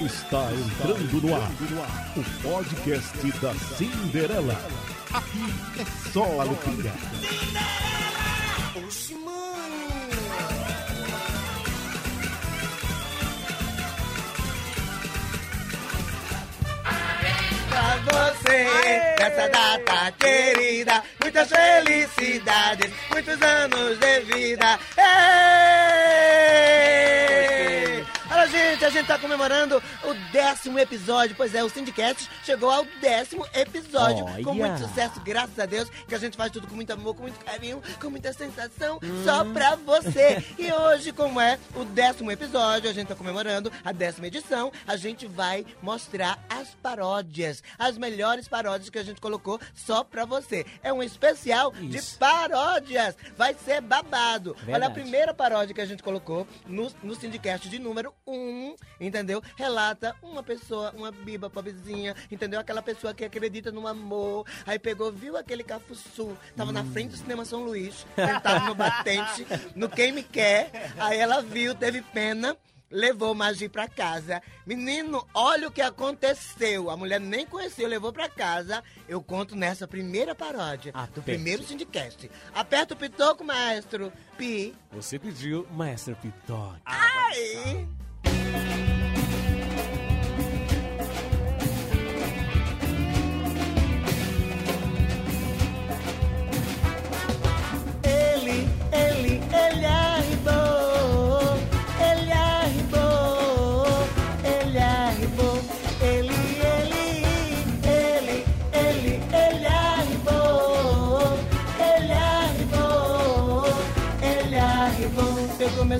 Está entrando no ar o podcast da Cinderela. Aqui é só alegria. Oxi, mano. Pra você, nessa data querida, muitas felicidades, muitos anos de vida. Ei! Olha, gente, a gente tá comemorando o décimo episódio. Pois é, o Syndicast chegou ao décimo episódio. Com muito sucesso, graças a Deus, que a gente faz tudo com muito amor, com muito carinho, com muita sensação, só pra você. E hoje, como é o décimo episódio, a gente tá comemorando a décima edição, a gente vai mostrar as paródias, as melhores paródias que a gente colocou só pra você. É um especial de Isso. paródias. Vai ser babado. Olha a Verdade. primeira paródia que a gente colocou no, no Syndicast de número 1, entendeu? Relata uma pessoa, uma biba pobrezinha, entendeu? Aquela pessoa que acredita no amor. Aí pegou, viu aquele cafuçu, tava na frente do cinema São Luís, sentado no batente, no Quem Me Quer. Aí ela viu, teve pena. Levou o Magi pra casa. Menino, olha o que aconteceu. A mulher nem conheceu, levou pra casa. Eu conto nessa primeira paródia do Aperte. primeiro Syndicast. Aperta o pitoco, maestro. Pi. Você pediu Maestro Pitoque. Aí.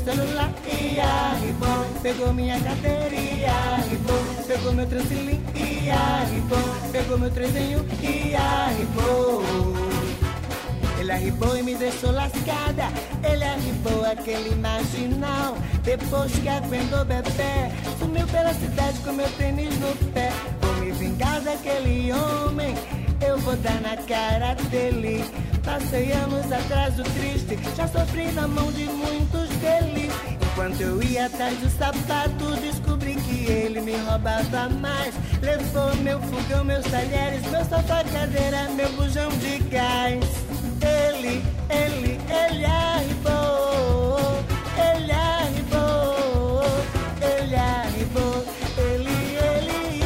Celular pegou minha carteira e arribou, pegou meu transilim e arribou, pegou meu trezenho e arribou. Ele arribou e me deixou lascada. Ele arribou aquele marginal. Depois que aguentou bebê, sumiu pela cidade com meu tênis no pé. Vou me vingar daquele homem. Eu vou dar na cara dele. Passei anos atrás do triste. Já sofri na mão de muitos deles. Enquanto eu ia atrás do sapato, descobri que ele me roubava mais. Levou meu fogão, meus talheres, meu sofá, cadeira, meu bujão de gás. Ele, ele, ele arribou, ele arribou, ele arribou, ele, ele,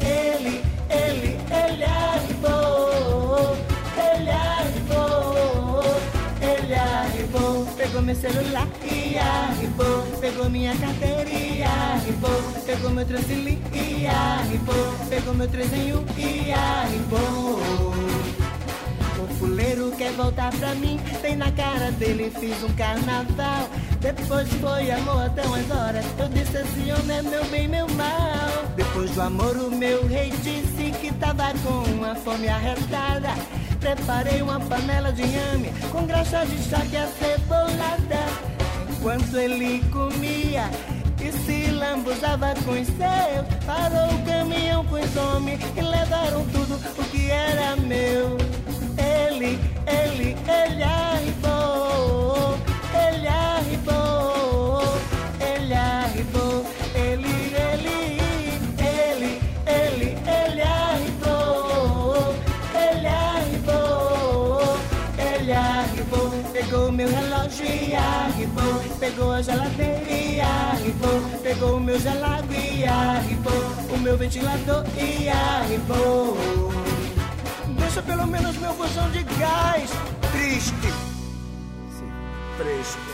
ele, ele, ele arribou, ele arribou, ele arribou, pegou meu celular arribou, pegou minha carteira e arribou, pegou meu transilim e arribou, pegou meu trezenho e arribou. O fuleiro quer voltar pra mim, tem na cara dele, fiz um carnaval. Depois foi amor até umas horas, eu disse esse homem é meu bem, meu mal. Depois do amor o meu rei disse que tava com uma fome arretada. Preparei uma panela de inhame com graxa de charque acebolada. Enquanto ele comia e se lambuzava com os seus, parou o caminhão com os homens e levaram tudo o que era meu. Ele, ele, ele arribou, ele arribou, ele arribou, ele, ele, ele, ele, ele arribou, ele arribou, ele arribou, pegou meu relógio e arribou, pegou a geladeira e arribou, pegou o meu gelado e arribou, o meu ventilador e arribou. Deixa pelo menos meu bujão de gás. Triste. Sim, fresco.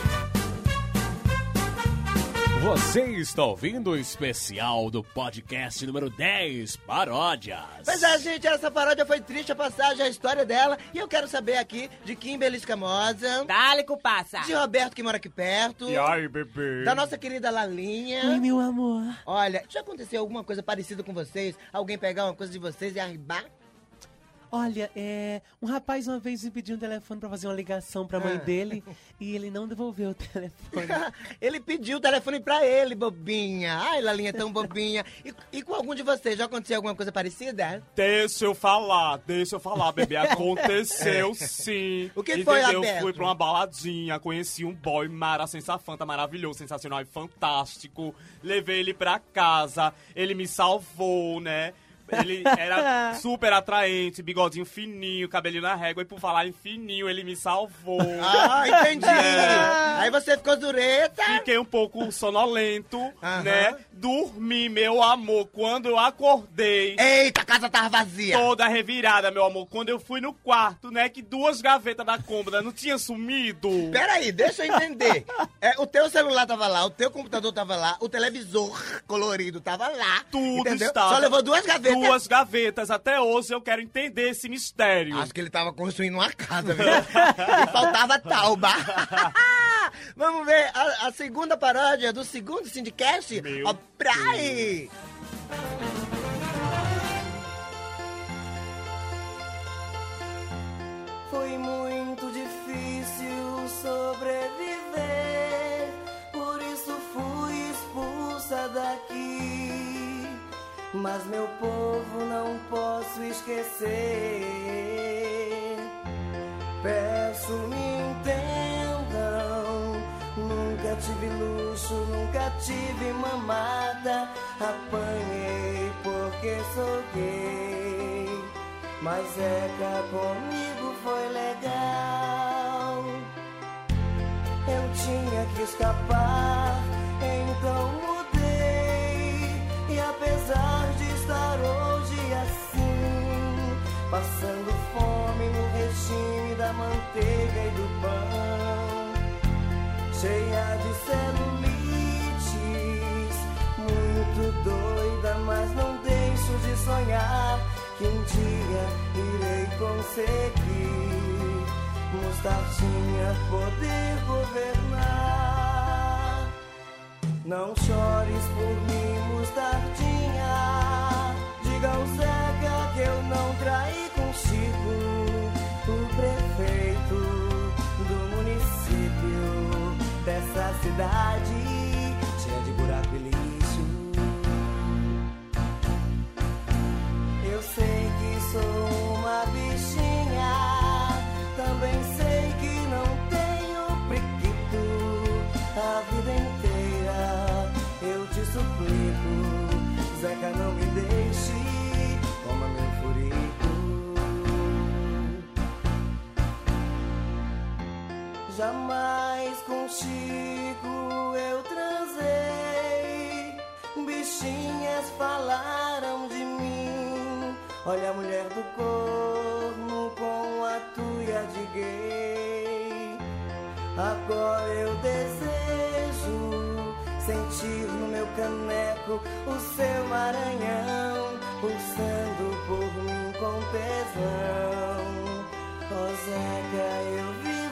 Você está ouvindo o especial do podcast número 10, Paródias. Mas é, gente, essa paródia foi triste a passagem, a história dela. E eu quero saber aqui de Kimberly Escamosa, Dale, cupassa. de Roberto que mora aqui perto, E aí, bebê? da nossa querida Lalinha. Oi, meu amor. Olha, já aconteceu alguma coisa parecida com vocês? Alguém pegar uma coisa de vocês e arribar? Olha, é, um rapaz uma vez me pediu um telefone pra fazer uma ligação pra mãe Ah. dele e ele não devolveu o telefone. ele pediu o telefone pra ele, bobinha. Ai, Lalinha tão bobinha. E, e com algum de vocês, já aconteceu alguma coisa parecida? Deixa eu falar, deixa eu falar, bebê. Aconteceu sim. O que foi, Entendeu? Alberto? Eu fui pra uma baladinha, conheci um boy mara, sensafanta, maravilhoso, sensacional e fantástico. Levei ele pra casa, ele me salvou, né? Ele era super atraente, bigodinho fininho, cabelinho na régua. E por falar em fininho, ele me salvou. Ah, entendi. É. Aí você ficou dureta. Fiquei um pouco sonolento, Aham. né? Dormi, meu amor. Quando eu acordei, Eita, a casa tava vazia. toda revirada, meu amor. Quando eu fui no quarto, né? Que duas gavetas da cômoda não tinham sumido. Peraí, deixa eu entender. É, o teu celular tava lá, o teu computador tava lá, o televisor colorido tava lá. Tudo entendeu? estava. Só levou duas gavetas. Duas gavetas. Até hoje eu quero entender esse mistério. Acho que ele tava construindo uma casa, viu? e faltava tauba. Vamos ver a, a segunda paródia do segundo Syndicast? Meu aí. Foi muito difícil sobreviver, Mas meu povo não posso esquecer. Peço me entendam, nunca tive luxo, nunca tive mamada. Apanhei porque sou gay. Mas Zeca comigo foi legal. Eu tinha que escapar, passando fome no regime da manteiga e do pão, cheia de celulites, muito doida, mas não deixo de sonhar que um dia irei conseguir mostardinha poder governar. Não chores por mim, mostardinha. Cidade cheia de buraco e lixo. Eu sei que sou uma bichinha, também sei que não tenho priquito. A vida inteira eu te suplico, Zeca, não me deixe, toma meu furico. Jamais com Falaram de mim. Olha a mulher do corno com a tuia de gay. Agora eu desejo sentir no meu caneco o seu maranhão pulsando por mim com tesão. Ó Zeca, eu vivo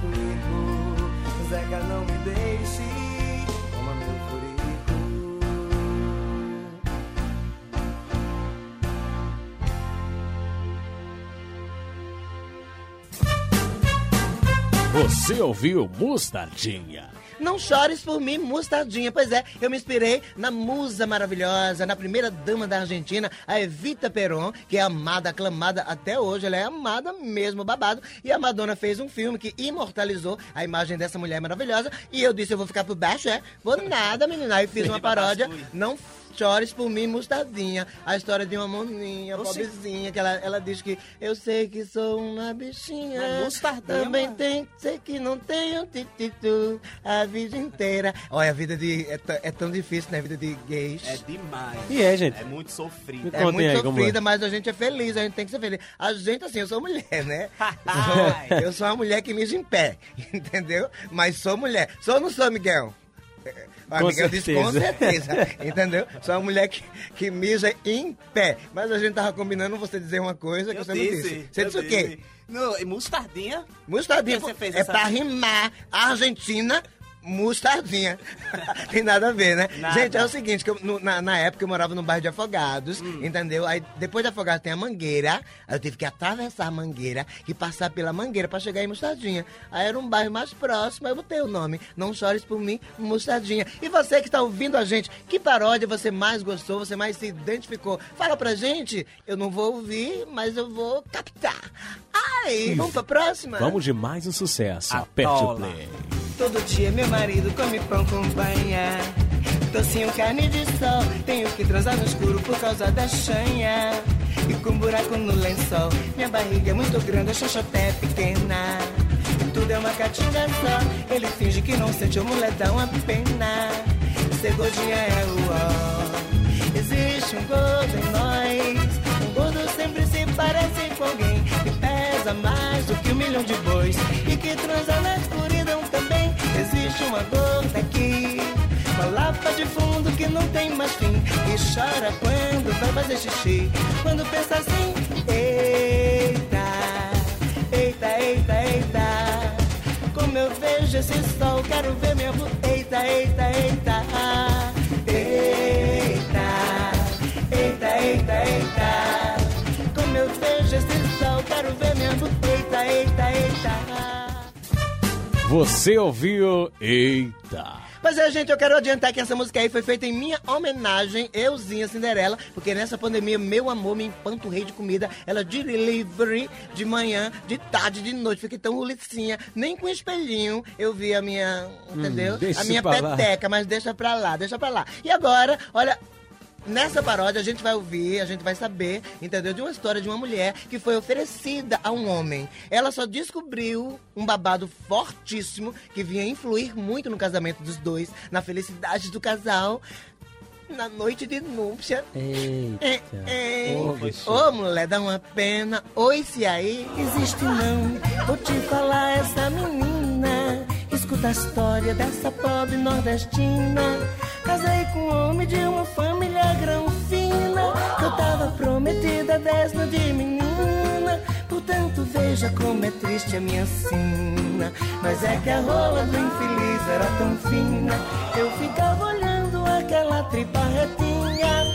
suplico, Zeca, não me deixe, toma meu furico. Você ouviu Mostardinha? Não chores por mim, mostardinha. Pois é, eu me inspirei na musa maravilhosa, na primeira dama da Argentina, a Evita Peron, que é amada, aclamada até hoje. Ela é amada mesmo, babado. E a Madonna fez um filme que imortalizou a imagem dessa mulher maravilhosa. E eu disse, eu vou ficar por baixo, é? Vou nada, menina. Aí fiz uma paródia. Não chores por mim, mostardinha. A história de uma moninha, Oxi. pobrezinha, que ela, ela diz que eu sei que sou uma bichinha. Mas mostardinha, Também mano. tem, sei que não tenho tititu a vida inteira. Olha, a vida de. É, é tão difícil, né? A vida de gays. É demais. E é, gente? É muito sofrido. É muito aí como sofrida, é. mas a gente é feliz, a gente tem que ser feliz. A gente, assim, eu sou mulher, né? Sou- eu sou uma mulher que mija em pé, entendeu? Mas sou mulher. Sou ou não sou, Miguel? A Com Miguel disse com certeza. certeza, entendeu? Sou uma mulher que, que mija em pé. Mas a gente tava combinando você dizer uma coisa que Eu você não disse. disse. Você disse o quê? Não, e mostardinha? Mostardinha. Por que você fez é essa- pra rimar. Argentina, mostardinha. Tem nada a ver, né? Nada. Gente, é o seguinte, que eu- no- na, na época eu morava no bairro de Afogados, Hum. entendeu? Aí depois de Afogados tem a Mangueira, aí eu tive que atravessar a Mangueira e passar pela Mangueira pra chegar em Mostardinha. Aí era um bairro mais próximo, aí eu botei o nome. Não chores por mim, Mostardinha. E você que tá ouvindo a gente, que paródia você mais gostou, você mais se identificou? Fala pra gente. Eu não vou ouvir, mas eu vou captar. Ai, vamos pra próxima? Vamos de mais um sucesso. Aperte o play. Todo dia meu marido come pão com banha. Docinho carne de sol, tenho que transar no escuro por causa da chanha. E com buraco no lençol, minha barriga é muito grande, a xoxoté é pequena. Tudo é uma catinga só, ele finge que não sente, a mulher dá uma pena. Ser gordinha é o ó. Existe um gordo em nós, um gordo sempre se parece com alguém que pesa mais do que um milhão de bois Uma gorda aqui, uma lapa de fundo que não tem mais fim e chora quando vai fazer xixi. Quando pensa assim, eita, eita, eita, eita. Como eu vejo esse sol, quero ver minha eita, eita. Eita, Você ouviu? Eita! Pois é, gente, eu quero adiantar que essa música aí foi feita em minha homenagem, euzinha Cinderela, porque nessa pandemia, meu amor me empanturrei de comida, ela delivery de manhã, de tarde, de noite, fiquei tão rulicinha, nem com espelhinho eu vi a minha, entendeu? deixa a minha pra lá. peteca, mas deixa pra lá, deixa pra lá. E agora, olha, Nessa paródia a gente vai ouvir, a gente vai saber, entendeu? De uma história de uma mulher que foi oferecida a um homem. Ela só descobriu um babado fortíssimo que vinha influir muito no casamento dos dois, na felicidade do casal, na noite de núpcia. É, é. Ô, Ô, bichinho. mulher, dá uma pena. Oi, se aí. Existe não, vou te falar essa menina. Escuta a história dessa pobre nordestina. Casei com um homem de uma família grão fina. Que eu tava prometida desde de menina. Portanto, veja como é triste a minha sina. Mas é que a rola do infeliz era tão fina. Eu ficava olhando aquela tripa retinha.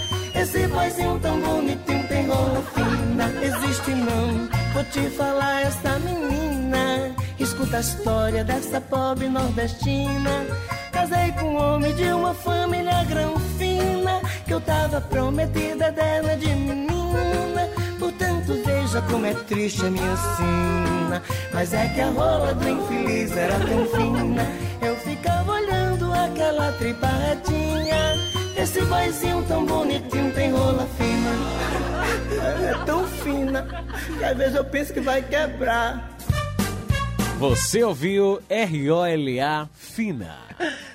Esse boizinho tão bonitinho tem rola fina. Existe não, vou te falar essa menina. Escuta a história dessa pobre nordestina. Casei com um homem de uma família grão fina. Que eu tava prometida dela de menina. Portanto, veja como é triste a minha sina. Mas é que a rola do infeliz era tão fina. Eu ficava olhando aquela tripa retinha. Esse boizinho tão bonitinho tem rola fina. É tão fina que às vezes eu penso que vai quebrar. Você ouviu R-O-L-A Fina.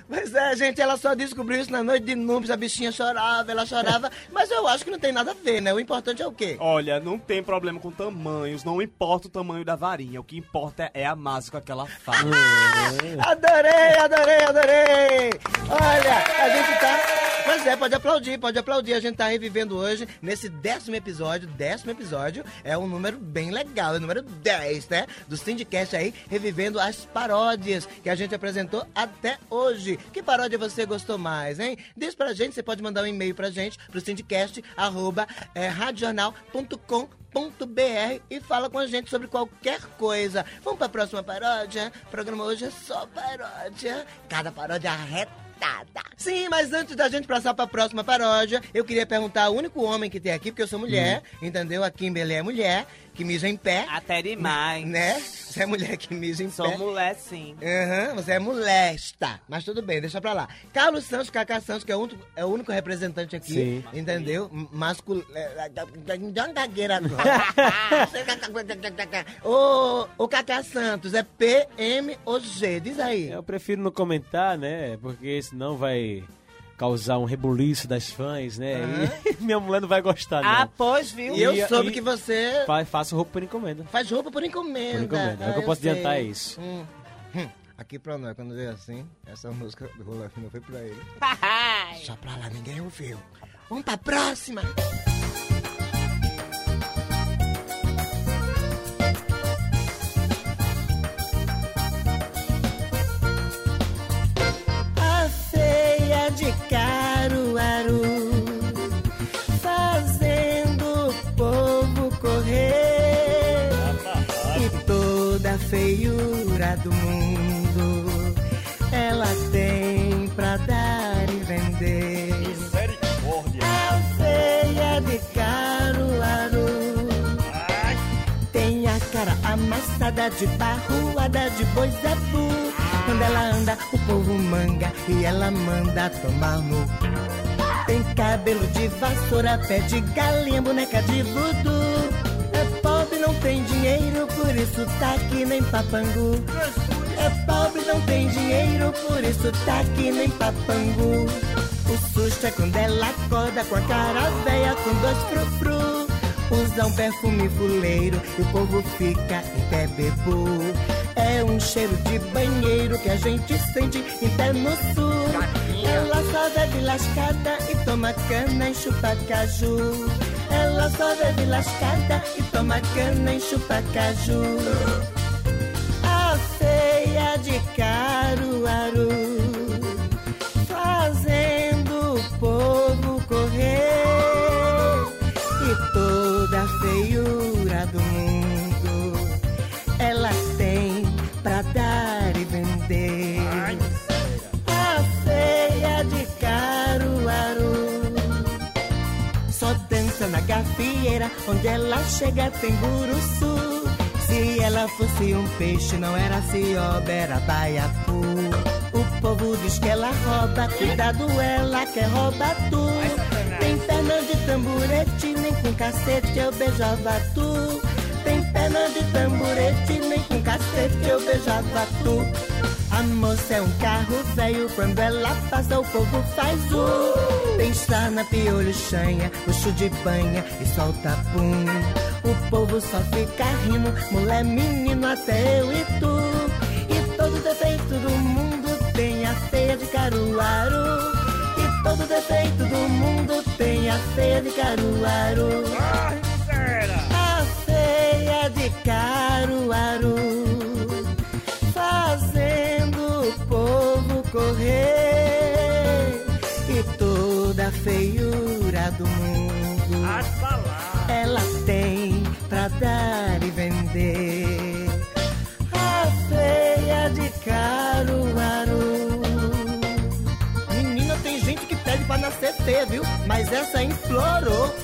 Mas é, gente, ela só descobriu isso na noite de núpcias, a bichinha chorava, ela chorava. mas eu acho que não tem nada a ver, né? O importante é o quê? Olha, não tem problema com tamanhos, não importa o tamanho da varinha. O que importa é a mágica que ela faz. Adorei, adorei, adorei! Olha, a gente tá. Pois é, pode aplaudir, pode aplaudir. A gente tá revivendo hoje, nesse décimo episódio, décimo episódio, é um número bem legal, é o número 10, né? Do Syndicast aí, revivendo as paródias que a gente apresentou até hoje. Que paródia você gostou mais, hein? Diz pra gente, você pode mandar um e-mail pra gente, pro syndicast, arroba, é, br e fala com a gente sobre qualquer coisa. Vamos pra próxima paródia? O programa hoje é só paródia. Cada paródia Sim, mas antes da gente passar pra próxima paródia, eu queria perguntar ao único homem que tem aqui, porque eu sou mulher, entendeu? A Kimberly é mulher. Que mija em pé, Até demais. né? Você é mulher que mija em Sou pé. mulher, sim. Aham, você é molesta. Mas tudo bem, deixa pra lá. Carlos Santos, Cacá Santos, que é o único, é o único representante aqui, Sim. entendeu? Masculino. Não gagueira agora. Ô, ô Cacá Santos, é P, M ou G? Diz aí. Eu prefiro não comentar, né? Porque senão vai causar um rebuliço das fãs, né? E minha mulher não vai gostar, Ah, não. pois, viu? E eu E- soube e- que você Fa- Faço roupa por encomenda. faz roupa por encomenda. Por encomenda. É o que eu Ah, posso sei. adiantar é isso. Hum. Hum. Aqui pra nós, quando veio assim, essa música do Rola Fino foi pra ele. Só pra lá, ninguém ouviu. Vamos pra próxima. Do mundo Ela tem pra dar e vender A feia de Caruaru tem a cara amassada de barruada de boi zebu. Quando ela anda, o povo manga e ela manda tomar no. Tem cabelo de vassoura, pé de galinha, boneca de voodoo. Não tem dinheiro, por isso tá aqui nem papangu. É pobre, não tem dinheiro, por isso tá aqui nem papangu. O susto é quando ela acorda com a cara velha, com dois frufru. Usa um perfume fuleiro e o povo fica em pé bebu. É um cheiro de banheiro que a gente sente em pé no sul. Ela só bebe lascada e toma cana e chupa caju. Ela só bebe lascada e toma cana e chupa caju. A feia de Caruaru onde ela chega tem buruçu. Se ela fosse um peixe, não era cioba, era baiacu. O povo diz que ela rouba, cuidado, ela quer roubar tu. Tem perna de tamburete, nem com cacete eu beijava tu. Tem perna de tamburete, nem com cacete eu beijava tu. A moça é um carro velho, quando ela passa o povo faz o. Tem sarna, piolho, chanha, luxo de banha e solta pum. O povo só fica rindo, mulher, menino, até eu e tu. E todo defeito do mundo tem a feia de Caruaru. E todo defeito do mundo tem a feia de Caruaru. A feia de Caruaru e vender. A feia de Caruaru. Menina tem gente que pede pra nascer feia viu? Mas essa implorou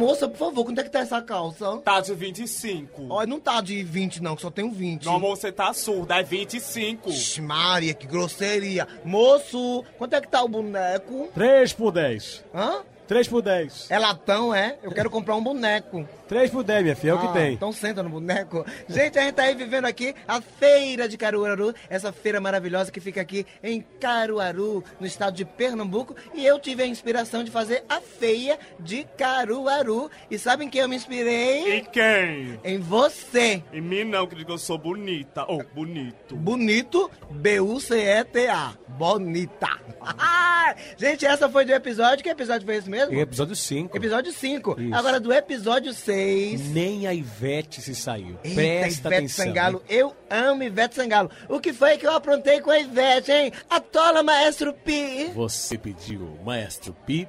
moça, por favor, quanto é que tá essa calça? Tá de 25. Olha, não tá de 20 não, que só tenho 20. Não, amor, você tá surda, é 25. Ixi, Maria, que grosseria. Moço, quanto é que tá o boneco? 3 por 10. Hã? 3 por 10. É latão, é? Eu quero comprar um boneco. 3 por 10, minha filha, é o que Ah, tem. Então senta no boneco. Gente, a gente tá aí vivendo aqui a Feira de Caruaru, essa feira maravilhosa que fica aqui em Caruaru, no estado de Pernambuco. E eu tive a inspiração de fazer a feia de Caruaru. E sabem que eu me inspirei? E quem? Em você. Em mim não, que que eu sou bonita. Ou, bonito. Bonito, B-U-C-E-T-A. Bonita. Gente, essa foi do episódio. Que episódio foi esse mesmo? E episódio 5. Episódio 5. Isso. Agora, do episódio 6. Nem a Ivete se saiu. Eita, Presta Ivete atenção. Sangalo. Eu amo Ivete Sangalo. O que foi que eu aprontei com a Ivete, hein? Atola, maestro Pi. Você pediu, Maestro Pi,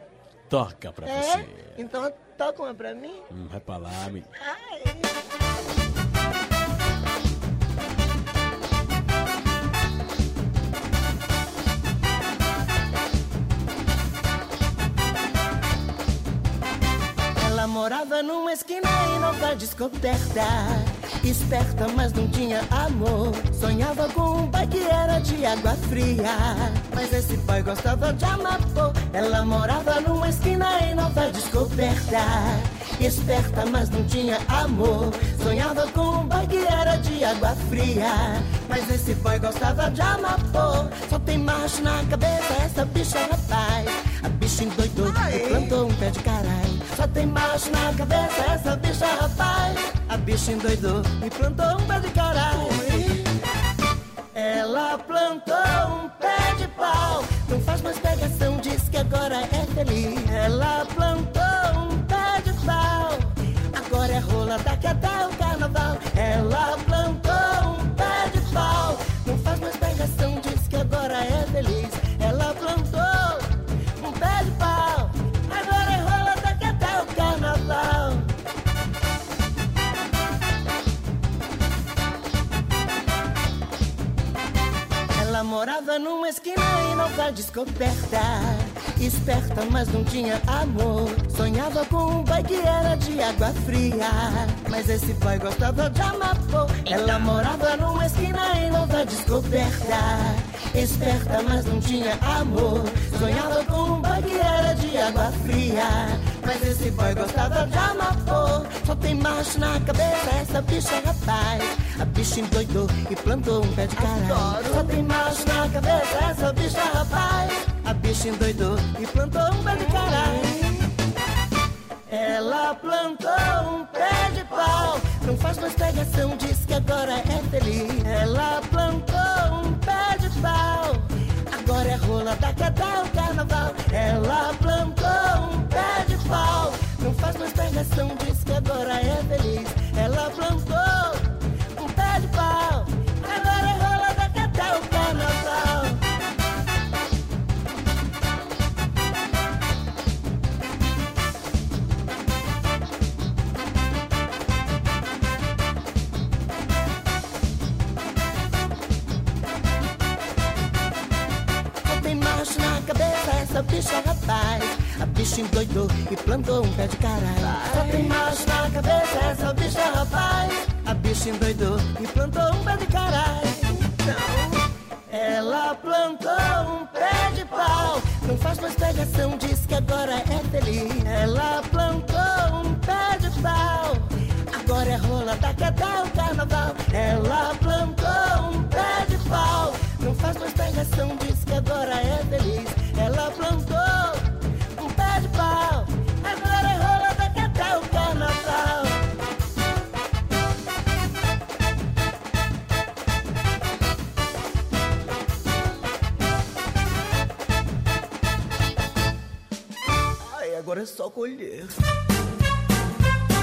toca pra É? você. Então toca uma pra mim? Hum, vai pra lá, menino. Ai. Ela morava numa esquina em Nova Descoberta. Esperta, mas não tinha amor. Sonhava com um pai que era de água fria. Mas esse pai gostava de amapô. Ela morava numa esquina em Nova Descoberta. Esperta, mas não tinha amor. Sonhava com um pai que era de água fria. Mas esse boy gostava de amapô. Só tem macho na cabeça, essa bicha rapaz. Tem macho na cabeça, essa bicha rapaz. A bicha endoidou e plantou um pé de caralho. Ela plantou um pé de pau. Não faz mais pegação, diz que agora é feliz. Ela Nova Descoberta. Esperta, mas não tinha amor. Sonhava com um pai que era de água fria. Mas esse pai gostava de amapô. Ela morava numa esquina em Nova Descoberta. Esperta, mas não tinha amor. Sonhava com um pai que era de água fria. Mas esse boy gostava de amapô. Só tem macho na cabeça, essa bicha é rapaz. A bicha endoidou e plantou um pé de caralho. Só tem macho na cabeça, essa bicha é rapaz. A bicha endoidou e plantou um pé de caralho. Ela plantou um pé de pau. Não faz mais pegação, diz que agora é feliz. Ela plantou um pé de pau. Agora é rola daqui até o carnaval. Ela plantou um pau. Não faz mais pegação, diz que agora é feliz. Ela plantou um pé de pau. Agora é rola daqui até o carnaval. Tem macho na cabeça, essa bicha é rapaz. A bicha endoidou e plantou um pé de caralho. Só tem macho na cabeça, essa bicha rapaz. A bicha endoidou e plantou um pé de caralho. Ela plantou um pé de pau. Não faz mais pegação, diz que agora é feliz. Agora é só colher.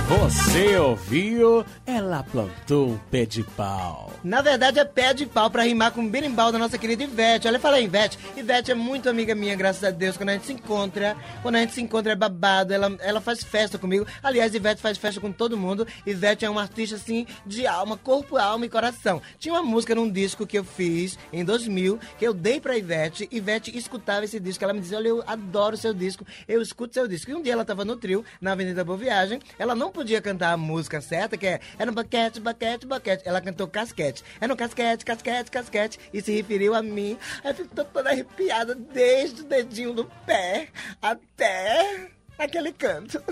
Você ouviu? Ela plantou um pé de pau. Na verdade é pé de pau pra rimar com berimbau da nossa querida Ivete. Olha, fala Ivete. Ivete é muito amiga minha, graças a Deus. Quando a gente se encontra, quando a gente se encontra é babado. Ela, ela faz festa comigo. Aliás, Ivete faz festa com todo mundo. Ivete é uma artista, assim, de alma, corpo, alma e coração. Tinha uma música num disco que eu fiz em 2000, que eu dei pra Ivete. Ivete escutava esse disco. Ela me dizia, olha, eu adoro seu disco. Eu escuto seu disco. E um dia ela tava no trio, na Avenida Boa Viagem. Ela não podia cantar a música certa, que é no baquete, baquete, baquete. Ela cantou casquete. É no casquete, casquete, casquete. E se referiu a mim. Aí eu fico to- toda arrepiada, desde o dedinho do pé até aquele canto.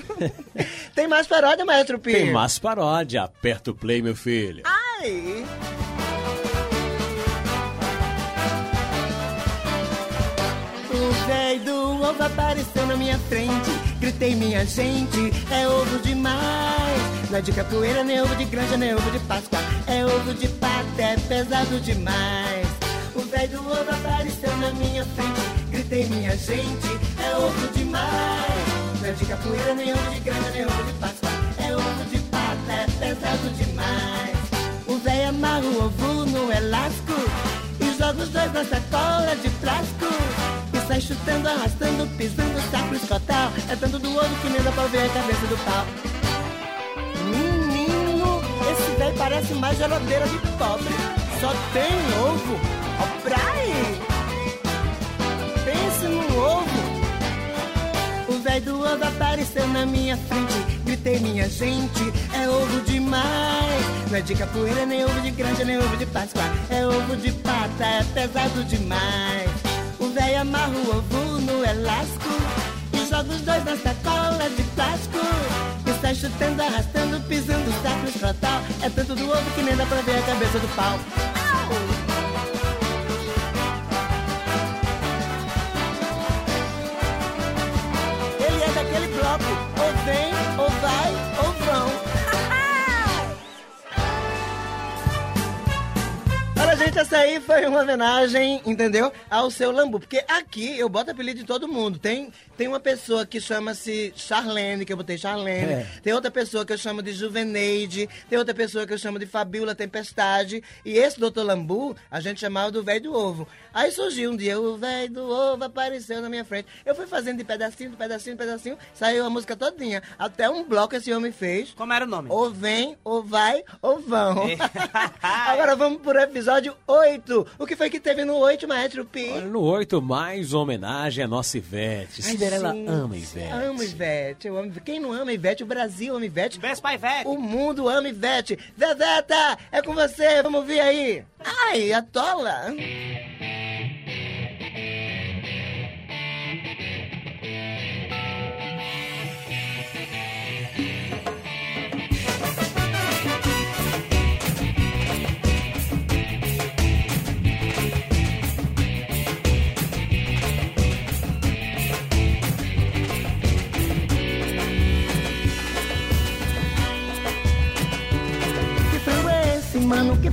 Tem mais paródia, Maestro Pio? Tem mais paródia. Aperta o play, meu filho. Ai! O velho do ovo apareceu na minha frente. Gritei, minha gente, é ovo demais. Não é de capoeira, nem ovo de granja, nem ovo de Páscoa. É ovo de pata, é pesado demais. O velho do ovo apareceu na minha frente. Gritei, minha gente, é ovo demais. Não é de capoeira, nem ovo de granja, nem ovo de Páscoa. É ovo de pata, é pesado demais. O véio amarra o ovo no elástico e joga os dois na sacola de plástico. Sai chutando, arrastando, pisando, sacro escotal. É tanto do ovo que nem dá pra ver a cabeça do pau. Daí parece mais geladeira de pobre. Só tem ovo. Ó, pra aí. Pense no ovo. O velho do ovo apareceu na minha frente. Gritei, minha gente, é ovo demais. Não é de capoeira, nem ovo de granja, nem ovo de Páscoa. É ovo de pata, é pesado demais. O velho amarra o ovo no elástico e joga os dois na sacola de plástico. Sai chutando, arrastando, pisando saco escrotal. É tanto do ovo que nem dá pra ver a cabeça do pau. Au! Gente, essa aí foi uma homenagem, entendeu? Ao seu Lambu. Porque aqui eu boto apelido de todo mundo. Tem, tem uma pessoa que chama-se Charlene, que eu botei Charlene. É. Tem outra pessoa que eu chamo de Juveneide. Tem outra pessoa que eu chamo de Fabiola Tempestade. E esse doutor Lambu, a gente chamava do velho do ovo. Aí surgiu um dia, o velho do ovo apareceu na minha frente. Eu fui fazendo de pedacinho, de pedacinho, de pedacinho. Saiu a música todinha. Até um bloco esse homem fez. Como era o nome? Ou vem, ou vai, ou vão. Agora vamos pro episódio 8. O que foi que teve no 8, Maestro Pi? Olha, no 8, mais uma homenagem à nossa Ivete. Ai, Cinderela sim. ama Ivete. Amo Ivete. Eu amo... Quem não ama Ivete? O Brasil ama Ivete. Beijo pra Ivete. O mundo ama Ivete. Veveta, é com você. Vamos ver aí. Ai, a tola.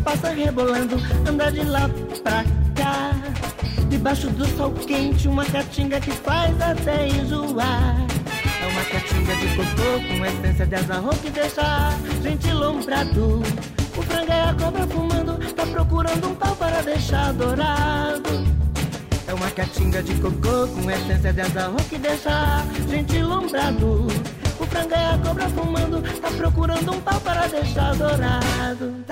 Passa rebolando, anda de lá pra cá. Debaixo do sol quente, uma caatinga que faz até enjoar. É uma caatinga de cocô com essência de azarro que deixa gente lombrado. O frango é a cobra fumando, tá procurando um pau para deixar dourado. É uma caatinga de cocô com essência de azarro que deixa gente lombrado. O frango é a cobra fumando, tá procurando um pau para deixar dourado.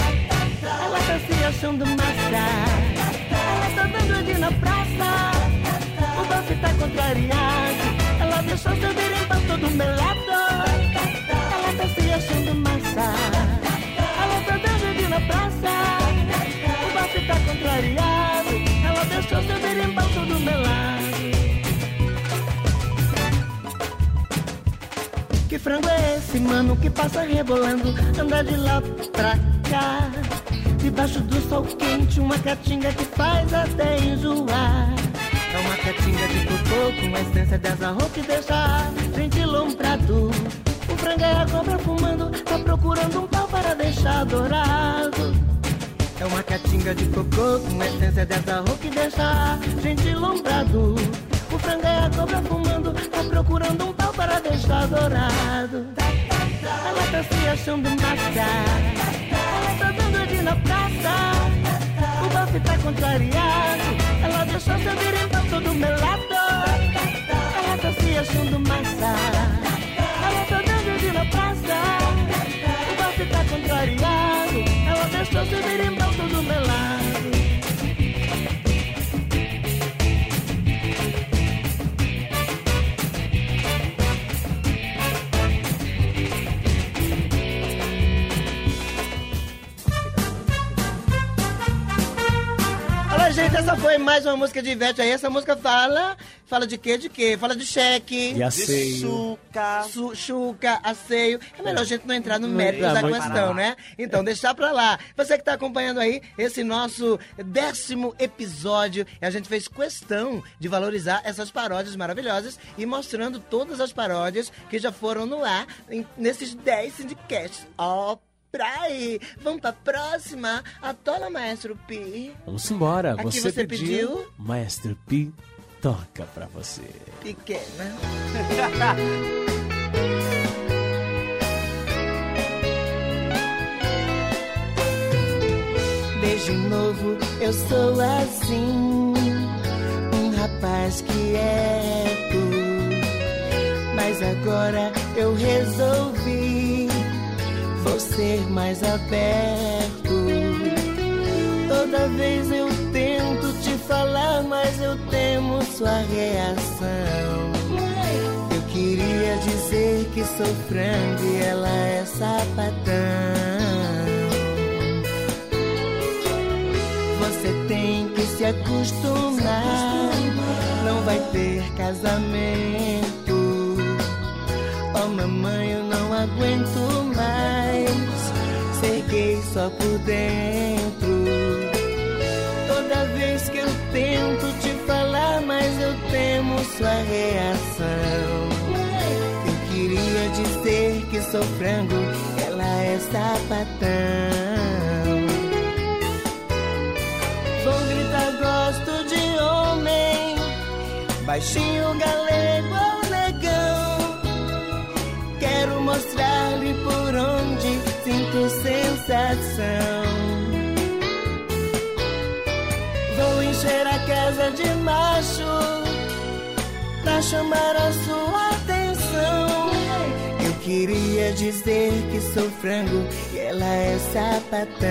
Ela tá se achando massa, ela tá dando de na praça. O bofe tá contrariado, ela deixou seu berimbau todo melado. Ela tá se achando massa, ela tá dando de na praça. O bofe tá contrariado, ela deixou seu berimbau todo melado. Que frango é esse, mano, que passa rebolando, anda de lá pra cá. Debaixo do sol quente, uma caatinga que faz até enjoar. É uma caatinga de cocô com essência de azarro que deixa a gente lombrado. O frango é a cobra fumando, tá procurando um pau para deixar dourado. É uma caatinga de cocô com essência de azarro que deixa a gente lombrado. O frango é a cobra fumando, tá procurando um pau para deixar dourado. Ela tá se achando tá praça. O bofe tá contrariado, ela deixou seu birimbau todo melado. Ela tá se achando massa, mais uma música de Ivete aí. Essa música fala. Fala de quê? De quê? Fala de cheque. E aceio. Chuca. Su, chuca, asseio. É melhor a gente não entrar no mérito da questão, né? Então, deixar pra lá. Você que tá acompanhando aí esse nosso décimo episódio, a gente fez questão de valorizar essas paródias maravilhosas e mostrando todas as paródias que já foram no ar nesses 10 syndicasts. Ó, pra aí. Vamos pra próxima. Atola, Maestro Pi. Vamos embora. Aqui você, você pediu, pediu. Maestro Pi toca pra você. Pequena. Desde novo eu sou assim. Um rapaz quieto. Mas agora eu resolvi, vou ser mais aberto. Toda vez eu tento te falar, mas eu temo sua reação. Eu queria dizer que sou frango e ela é sapatão. Você tem que se acostumar, não vai ter casamento. Oh mamãe, eu não aguento ser só por dentro. Toda vez que eu tento te falar, mas eu temo sua reação. Eu queria dizer que sou frango, ela é sapatão. Vou gritar, gosto de homem, baixinho, galego Vou encher a casa de macho pra chamar a sua atenção. Eu queria dizer que sou frango e ela é sapatão.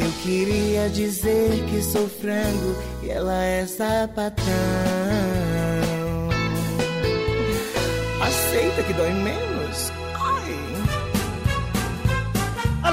Eu queria dizer que sou frango e ela é sapatão. Aceita que dói menos?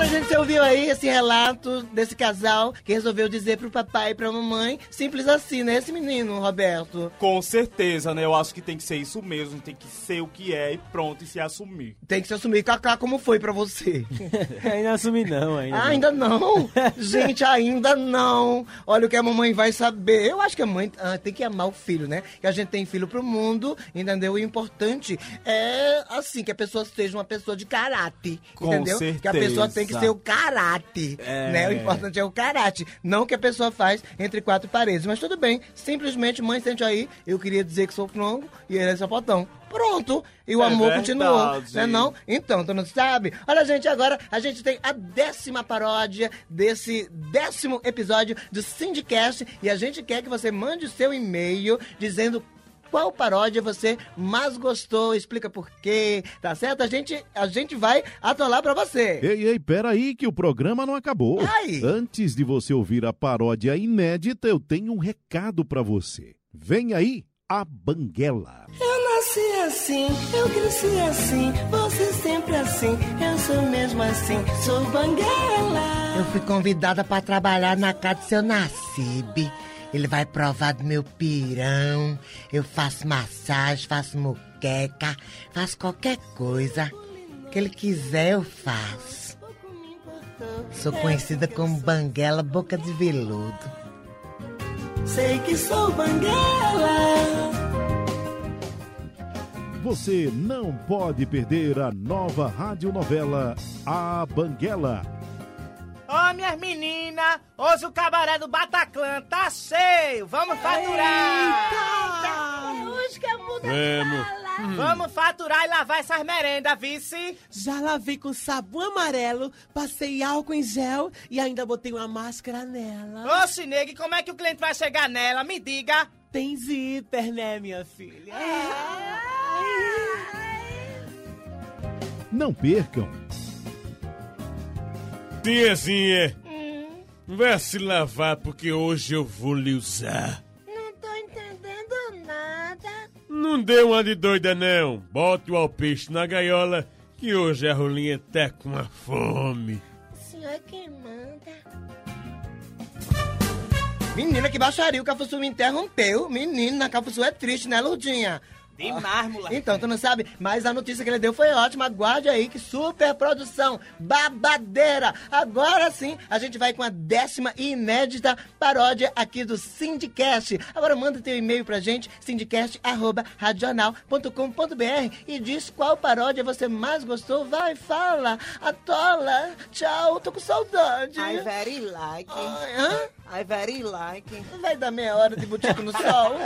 Olha, gente, você ouviu aí esse relato desse casal que resolveu dizer pro papai e pra mamãe, simples assim, né? Esse menino, Roberto. Com certeza, né? Eu acho que tem que ser isso mesmo, tem que ser o que é e pronto, e se assumir. Tem que se assumir. Cacá, como foi pra você? ainda assumi não, ainda. Ah, não. ainda não? Gente, ainda não. Olha o que a mamãe vai saber. Eu acho que a mãe ah, tem que amar o filho, né? Que a gente tem filho pro mundo, entendeu? O importante é, assim, que a pessoa seja uma pessoa de caráter, Com entendeu? Que a pessoa certeza. tem que ser o caráter, É. né? O importante é o caráter, não o que a pessoa faz entre quatro paredes. Mas tudo bem, simplesmente, mãe, sente aí, eu queria dizer que sou frango e ele é sapatão. Pronto, e o É amor verdade. continuou, né não? Então, tu não sabe? Olha, gente, agora a gente tem a décima paródia desse décimo episódio do Syndicast e a gente quer que você mande o seu e-mail dizendo qual paródia você mais gostou, explica por quê, tá certo? A gente, a gente vai atolar pra você. Ei, ei, peraí que o programa não acabou. Ai. Antes de você ouvir a paródia inédita, eu tenho um recado pra você. Vem aí a Banguela. Eu nasci assim, eu cresci assim, você sempre assim, eu sou mesmo assim, sou banguela. Eu fui convidada para trabalhar na casa do seu Nacibe. Ele vai provar do meu pirão. Eu faço massagem, faço muqueca, faço qualquer coisa que ele quiser eu faço. Sou conhecida como Banguela Boca de Veludo. Sei que sou Banguela. Você não pode perder a nova radionovela A Banguela. Ô, minhas meninas, hoje o cabaré do Bataclan tá cheio. Vamos faturar. Hoje que a muda Vamos. Vamos faturar e lavar essas merendas, vice. Já lavei com sabão amarelo, passei álcool em gel e ainda botei uma máscara nela. Ô, Chineg, como é que o cliente vai chegar nela? Me diga. Tem zíper, né, minha filha? Não percam. Tiazinha, vai se lavar porque hoje eu vou lhe usar. Não tô entendendo nada. Não dê uma de doida não. Bote o alpiste na gaiola que hoje a rolinha tá com uma fome. O senhor é quem manda. Menina, que baixaria, o Cafuçu me interrompeu. Menina, Cafuçu é triste, né, Lurdinha? Demais, moleque. Então, tu não sabe, mas a notícia que ele deu foi ótima. Aguarde aí, que super produção, babadeira. Agora sim, a gente vai com a décima e inédita paródia aqui do Syndicast. Agora manda teu e-mail pra gente, syndicast.radional.com.br e diz qual paródia você mais gostou. Vai, fala, atola. Tchau, tô com saudade. I very like. Ai, hã? I very like. Vai dar meia hora de botico no sol?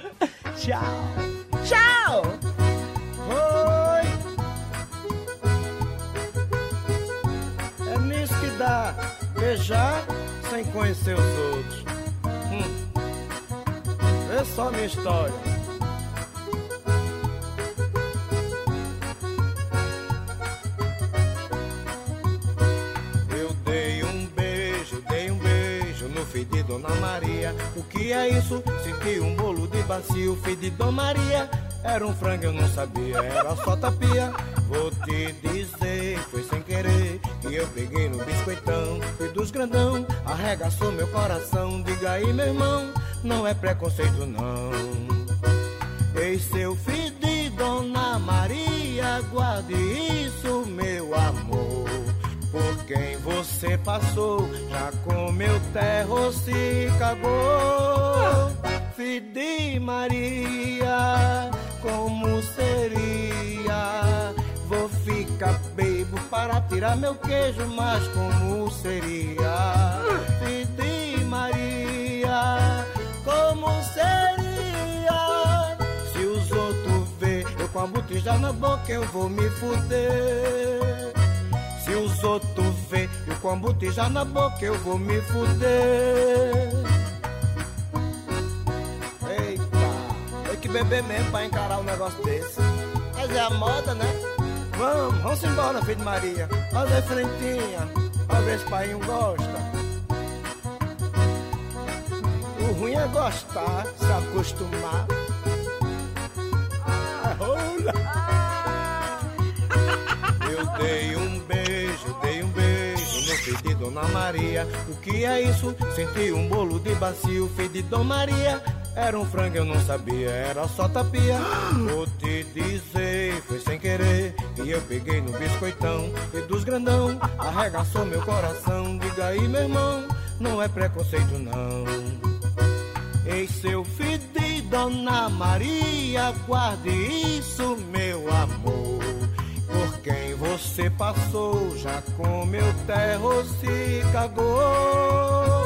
Tchau. Tchau! Oi! É nisso que dá beijar sem conhecer os outros. Vê só minha história. De Dona Maria. O que é isso? Senti um bolo de bacio, filho de Dona Maria. Era um frango, eu não sabia, era só tapia. Vou te dizer, foi sem querer que eu peguei no biscoitão e dos grandão. Arregaçou meu coração, diga aí, meu irmão, não é preconceito não. Ei, seu filho de Dona Maria, guarde isso, meu amor. Por quem você passou, já comeu terra se cagou. De Maria, como seria? Vou ficar bebo para tirar meu queijo, mas como seria? De Maria, como seria? Se os outros vê eu com a botija na boca, eu vou me fuder. Se os outros vê eu com a botija na boca, eu vou me fuder. Eita, tem que beber mesmo pra encarar um negócio desse. Mas é a moda, né? Vamos, vamos embora, filho de Maria. Aí, frentinha. Se o pai gosta. O ruim é gostar, se acostumar. Ah, rola. Eu dei um beijo, dei um beijo no filho de Dona Maria. O que é isso? Senti um bolo de bacio, filho de Dona Maria. Era um frango, eu não sabia, era só tapia. Vou te dizer, foi sem querer. E eu peguei no biscoitão e dos grandão. Arregaçou meu coração, diga aí, meu irmão, não é preconceito não. Ei, seu filho de Dona Maria, guarde isso, meu amor. Você passou, já comeu terra ou se cagou.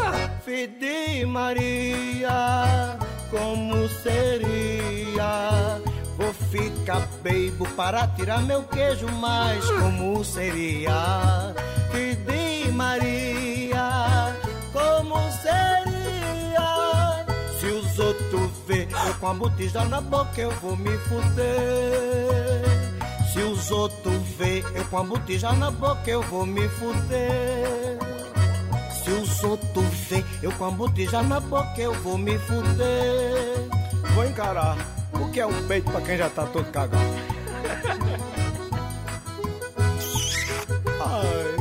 De Maria, como seria? Vou ficar bebo para tirar meu queijo, mas como seria? De Maria, como seria? Se os outros vê eu com a botija na boca, eu vou me fuder. Se os outros vê eu com a botija na boca, eu vou me fuder. Se os outros vê eu com a botija na boca, eu vou me fuder. Vou encarar. O que é um peito pra quem já tá todo cagado? Ai.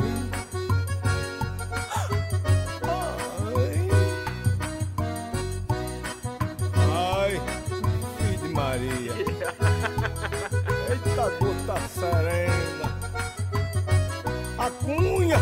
passarela. A cunha